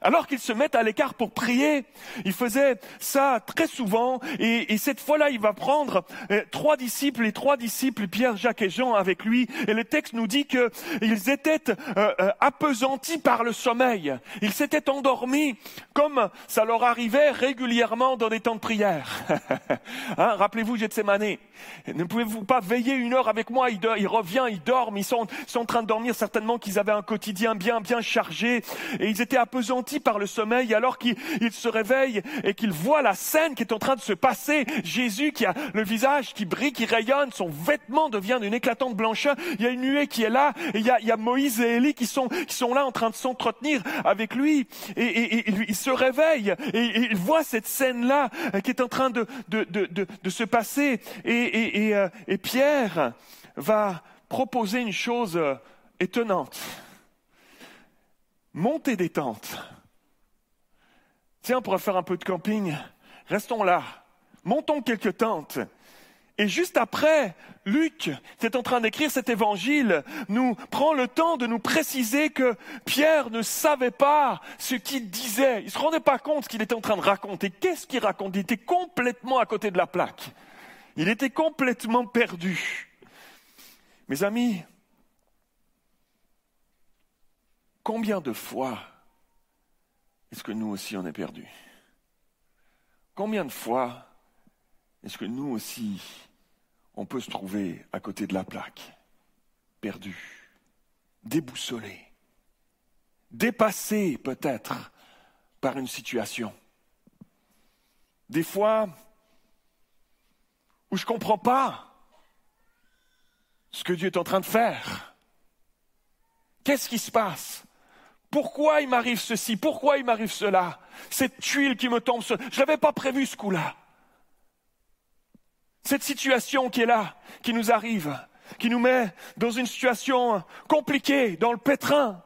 alors qu'ils se mettent à l'écart pour prier, il faisait ça très souvent, et, et cette fois-là, il va prendre euh, trois disciples, les trois disciples, Pierre, Jacques et Jean, avec lui, et le texte nous dit qu'ils étaient euh, euh, appesantis par le sommeil, ils s'étaient endormis, comme ça leur arrivait régulièrement dans des temps de prière. hein, Rappelez-vous Gethsemane, ne pouvez-vous pas veiller une heure avec moi? Il, revient, il dorment, ils sont, sont en train de dormir, certainement qu'ils avaient un quotidien bien, bien chargé, et ils étaient appesantis par le sommeil alors qu'il se réveille et qu'il voit la scène qui est en train de se passer. Jésus qui a le visage qui brille, qui rayonne, son vêtement devient d'une éclatante blancheur. Il y a une nuée qui est là et il y a, Moïse et Élie qui sont, là en train de s'entretenir avec lui. Et, il se réveille et, il voit cette scène-là qui est en train de, se passer. Euh, et Pierre va proposer une chose étonnante. Monter des tentes Tiens, on faire un peu de camping. Restons là. Montons quelques tentes. Et juste après, Luc, qui est en train d'écrire cet évangile, nous prend le temps de nous préciser que Pierre ne savait pas ce qu'il disait. Il ne se rendait pas compte ce qu'il était en train de raconter. Qu'est-ce qu'il raconte? Il était complètement à côté de la plaque. Il était complètement perdu. Mes amis, combien de fois est-ce que nous aussi on est perdus? Combien de fois est-ce que nous aussi on peut se trouver à côté de la plaque, perdu, déboussolé, dépassé peut-être par une situation? Des fois où je ne comprends pas ce que Dieu est en train de faire. Qu'est-ce qui se passe? Pourquoi il m'arrive ceci? Pourquoi il m'arrive cela? Cette tuile qui me tombe, sur... je n'avais pas prévu ce coup-là. Cette situation qui est là, qui nous arrive, qui nous met dans une situation compliquée, dans le pétrin.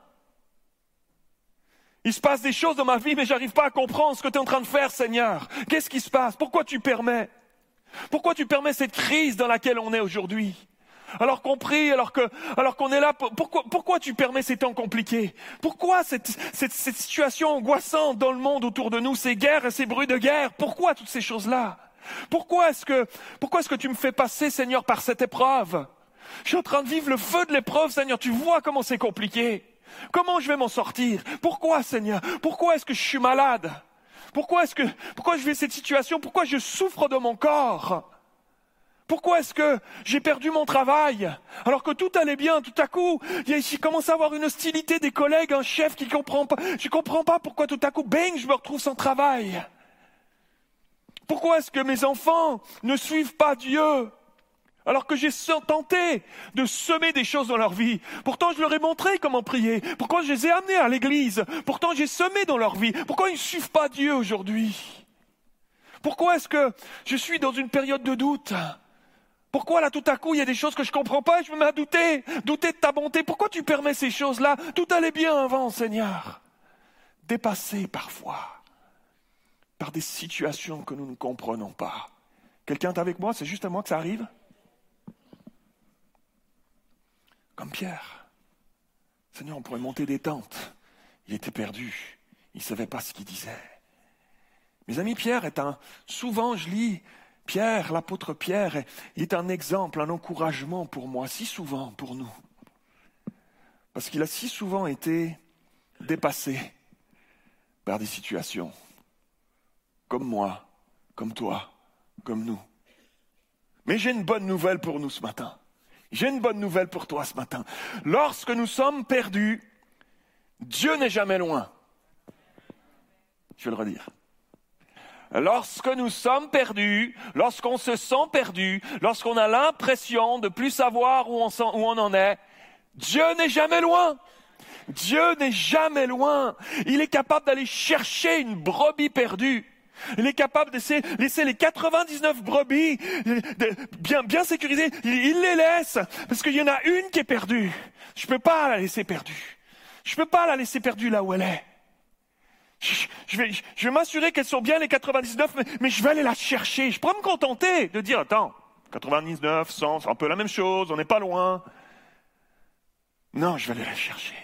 Il se passe des choses dans ma vie, mais j'arrive pas à comprendre ce que tu es en train de faire, Seigneur. Qu'est-ce qui se passe? Pourquoi tu permets? Pourquoi tu permets cette crise dans laquelle on est aujourd'hui? Alors qu'on prie, alors que, alors qu'on est là, pourquoi, pourquoi tu permets ces temps compliqués? Pourquoi cette, cette, situation angoissante dans le monde autour de nous, ces guerres et ces bruits de guerre? Pourquoi toutes ces choses-là? Pourquoi est-ce que, pourquoi est-ce que tu me fais passer, Seigneur, par cette épreuve? Je suis en train de vivre le feu de l'épreuve, Seigneur. Tu vois comment c'est compliqué. Comment je vais m'en sortir? Pourquoi, Seigneur? Pourquoi est-ce que je suis malade? Pourquoi est-ce que, pourquoi je vis cette situation? Pourquoi je souffre de mon corps? Pourquoi est-ce que j'ai perdu mon travail alors que tout allait bien Tout à coup, il commence à avoir une hostilité des collègues, un chef qui comprend pas. Je comprends pas pourquoi tout à coup, bang, je me retrouve sans travail. Pourquoi est-ce que mes enfants ne suivent pas Dieu alors que j'ai tenté de semer des choses dans leur vie? Pourtant, je leur ai montré comment prier. Pourquoi je les ai amenés à l'église? Pourtant, j'ai semé dans leur vie. Pourquoi ils ne suivent pas Dieu aujourd'hui? Pourquoi est-ce que je suis dans une période de doute? Pourquoi là tout à coup il y a des choses que je comprends pas? Et je me mets à douter, douter de ta bonté. Pourquoi tu permets ces choses-là? Tout allait bien avant, Seigneur. Dépassé parfois par des situations que nous ne comprenons pas. Quelqu'un est avec moi? C'est juste à moi que ça arrive? Comme Pierre. Seigneur, on pourrait monter des tentes. Il était perdu. Il ne savait pas ce qu'il disait. Mes amis, Pierre est un. Souvent, je lis Pierre, l'apôtre Pierre, est un exemple, un encouragement pour moi, si souvent pour nous. Parce qu'il a si souvent été dépassé par des situations, comme moi, comme toi, comme nous. Mais j'ai une bonne nouvelle pour nous ce matin. J'ai une bonne nouvelle pour toi ce matin. Lorsque nous sommes perdus, Dieu n'est jamais loin. Je vais le redire. Lorsque nous sommes perdus, lorsqu'on se sent perdu, lorsqu'on a l'impression de plus savoir où on, en est, Dieu n'est jamais loin. Dieu n'est jamais loin. Il est capable d'aller chercher une brebis perdue. Il est capable de laisser les 99 brebis bien, bien sécurisées. Il, les laisse parce qu'il y en a une qui est perdue. Je ne peux pas la laisser perdue. Je ne peux pas la laisser perdue là où elle est. Je, vais, je vais m'assurer qu'elles sont bien les 99, mais, mais, je vais aller la chercher. Je pourrais me contenter de dire, attends, 99, 100, c'est un peu la même chose, on n'est pas loin. Non, je vais aller la chercher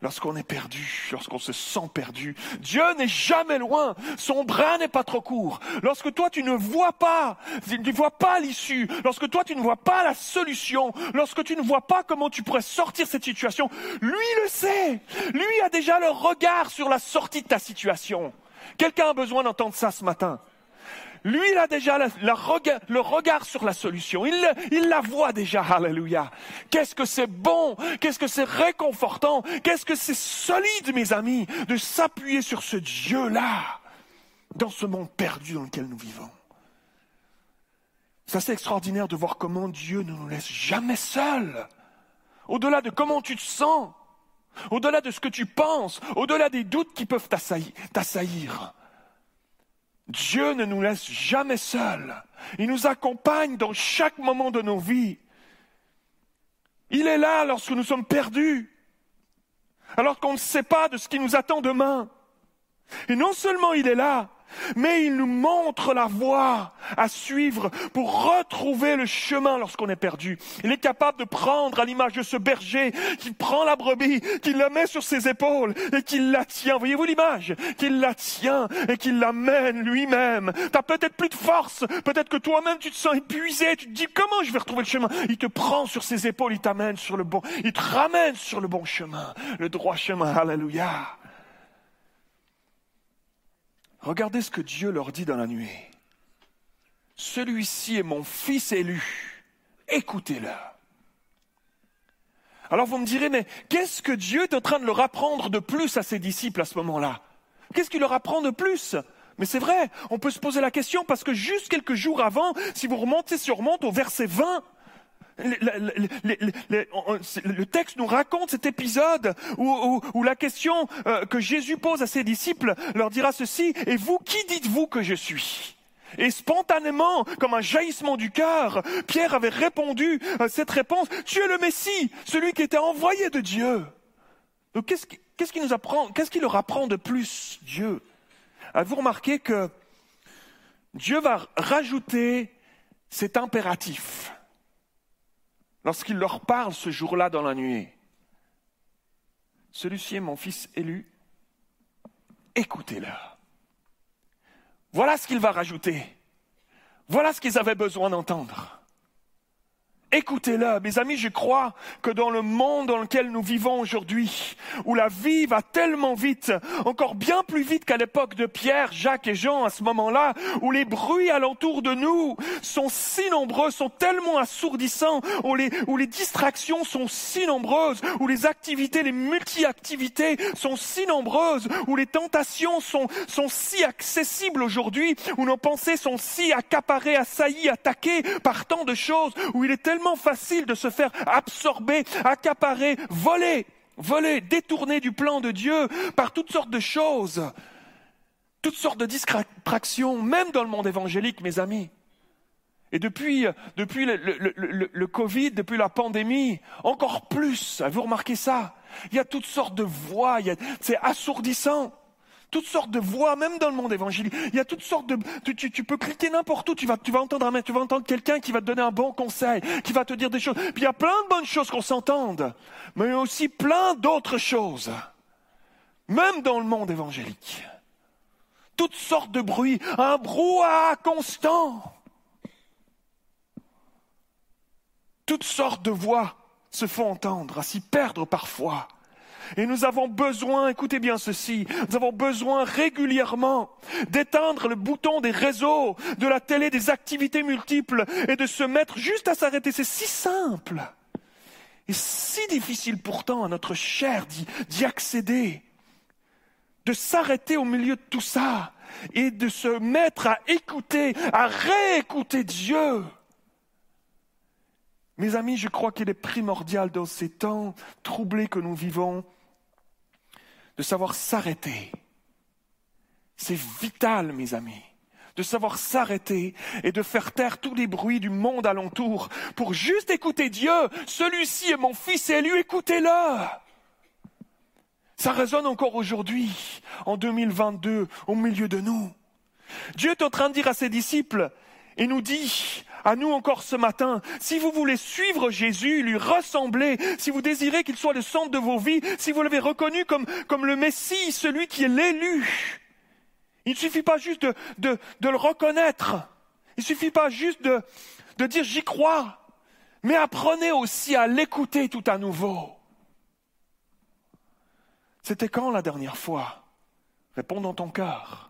lorsqu'on est perdu, lorsqu'on se sent perdu. Dieu n'est jamais loin, son bras n'est pas trop court. Lorsque toi tu ne vois pas, tu ne vois pas l'issue, lorsque toi tu ne vois pas la solution, lorsque tu ne vois pas comment tu pourrais sortir cette situation, lui le sait. Lui a déjà le regard sur la sortie de ta situation. Quelqu'un a besoin d'entendre ça ce matin. Lui, il a déjà le regard sur la solution. Il, la voit déjà. Alléluia. Qu'est-ce que c'est bon? Qu'est-ce que c'est réconfortant? Qu'est-ce que c'est solide, mes amis, de s'appuyer sur ce Dieu-là dans ce monde perdu dans lequel nous vivons. C'est assez extraordinaire de voir comment Dieu ne nous laisse jamais seuls. Au-delà de comment tu te sens, au-delà de ce que tu penses, au-delà des doutes qui peuvent t'assaillir. Dieu ne nous laisse jamais seuls. Il nous accompagne dans chaque moment de nos vies. Il est là lorsque nous sommes perdus, alors qu'on ne sait pas de ce qui nous attend demain. Et non seulement il est là, mais il nous montre la voie à suivre pour retrouver le chemin lorsqu'on est perdu. Il est capable de prendre à l'image de ce berger qui prend la brebis, qui la met sur ses épaules et qui la tient. Voyez-vous l'image? Qu'il la tient et qu'il l'amène lui-même. T'as peut-être plus de force, peut-être que toi-même tu te sens épuisé, tu te dis comment je vais retrouver le chemin? Il te prend sur ses épaules, il t'amène sur le bon, il te ramène sur le bon chemin, le droit chemin. Alléluia. Regardez ce que Dieu leur dit dans la nuit. Celui-ci est mon fils élu. Écoutez-le. Alors vous me direz, mais qu'est-ce que Dieu est en train de leur apprendre de plus à ses disciples à ce moment-là? Qu'est-ce qu'il leur apprend de plus? Mais c'est vrai, on peut se poser la question parce que juste quelques jours avant, si vous remontez sur remonte au verset 20, le, texte nous raconte cet épisode où, la question euh, que Jésus pose à ses disciples leur dira ceci, et vous, qui dites-vous que je suis? Et spontanément, comme un jaillissement du cœur, Pierre avait répondu à cette réponse, tu es le Messie, celui qui était envoyé de Dieu. Donc qu'est-ce qu'il nous apprend, qu'est-ce qu'il leur apprend de plus, Dieu? Avez-vous remarqué que Dieu va rajouter cet impératif? Lorsqu'il leur parle ce jour-là dans la nuit. Celui-ci est mon fils élu, écoutez-le. Voilà ce qu'il va rajouter. Voilà ce qu'ils avaient besoin d'entendre. Écoutez-le, mes amis, je crois que dans le monde dans lequel nous vivons aujourd'hui, où la vie va tellement vite, encore bien plus vite qu'à l'époque de Pierre, Jacques et Jean à ce moment-là, où les bruits alentour de nous sont si nombreux, sont tellement assourdissants, où les, où les distractions sont si nombreuses, où les activités, les multi-activités sont si nombreuses, où les tentations sont, sont si accessibles aujourd'hui, où nos pensées sont si accaparées, assaillies, attaquées par tant de choses, où il est tellement tellement facile de se faire absorber, accaparer, voler, voler, détourner du plan de Dieu par toutes sortes de choses, toutes sortes de distractions, même dans le monde évangélique, mes amis. Et depuis, depuis le, le, Covid, depuis la pandémie, encore plus, avez-vous remarqué ça? Il y a toutes sortes de voix, c'est assourdissant. Toutes sortes de voix, même dans le monde évangélique. Il y a toutes sortes de... Tu, peux cliquer n'importe où, tu vas, tu vas entendre un tu vas entendre quelqu'un qui va te donner un bon conseil, qui va te dire des choses. Puis il y a plein de bonnes choses qu'on s'entende, mais il y a aussi plein d'autres choses, même dans le monde évangélique. Toutes sortes de bruits, un brouhaha constant. Toutes sortes de voix se font entendre, à s'y perdre parfois. Et nous avons besoin, écoutez bien ceci, nous avons besoin régulièrement d'éteindre le bouton des réseaux, de la télé, des activités multiples et de se mettre juste à s'arrêter. C'est si simple et si difficile pourtant à notre chair d'y accéder, de s'arrêter au milieu de tout ça et de se mettre à écouter, à réécouter Dieu. Mes amis, je crois qu'il est primordial dans ces temps troublés que nous vivons de savoir s'arrêter. C'est vital, mes amis, de savoir s'arrêter et de faire taire tous les bruits du monde alentour pour juste écouter Dieu. Celui-ci est mon fils lui, écoutez-le. Ça résonne encore aujourd'hui, en 2022, au milieu de nous. Dieu est en train de dire à ses disciples, et nous dit, à nous encore ce matin, si vous voulez suivre Jésus, lui ressembler, si vous désirez qu'il soit le centre de vos vies, si vous l'avez reconnu comme, le Messie, celui qui est l'élu, il ne suffit pas juste de le reconnaître, il ne suffit pas juste de, de dire j'y crois, mais apprenez aussi à l'écouter tout à nouveau. C'était quand la dernière fois? Réponds dans ton cœur.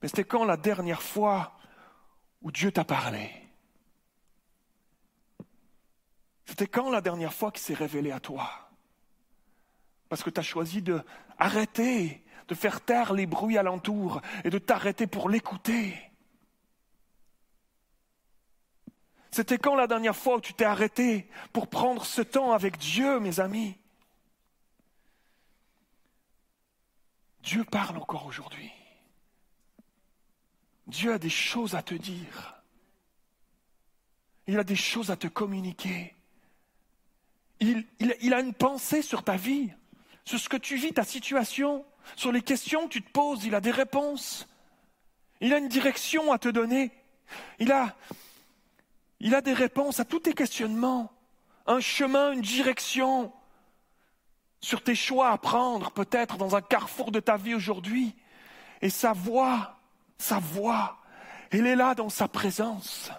Mais c'était quand la dernière fois où Dieu t'a parlé? C'était quand la dernière fois qu'il s'est révélé à toi? Parce que tu as choisi de arrêter, de faire taire les bruits alentour et de t'arrêter pour l'écouter. C'était quand la dernière fois où tu t'es arrêté pour prendre ce temps avec Dieu, mes amis? Dieu parle encore aujourd'hui. Dieu a des choses à te dire. Il a des choses à te communiquer. Il, a une pensée sur ta vie, sur ce que tu vis, ta situation, sur les questions que tu te poses. Il a des réponses. Il a une direction à te donner. Il a, il a des réponses à tous tes questionnements. Un chemin, une direction sur tes choix à prendre, peut-être dans un carrefour de ta vie aujourd'hui. Et sa voix, sa voix, elle est là dans sa présence.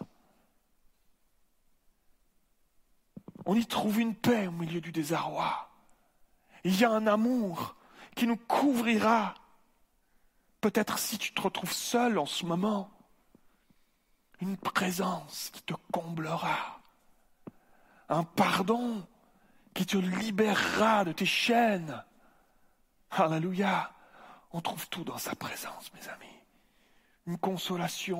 On y trouve une paix au milieu du désarroi. Il y a un amour qui nous couvrira. Peut-être si tu te retrouves seul en ce moment, une présence qui te comblera, un pardon qui te libérera de tes chaînes. Alléluia. On trouve tout dans sa présence, mes amis. Une consolation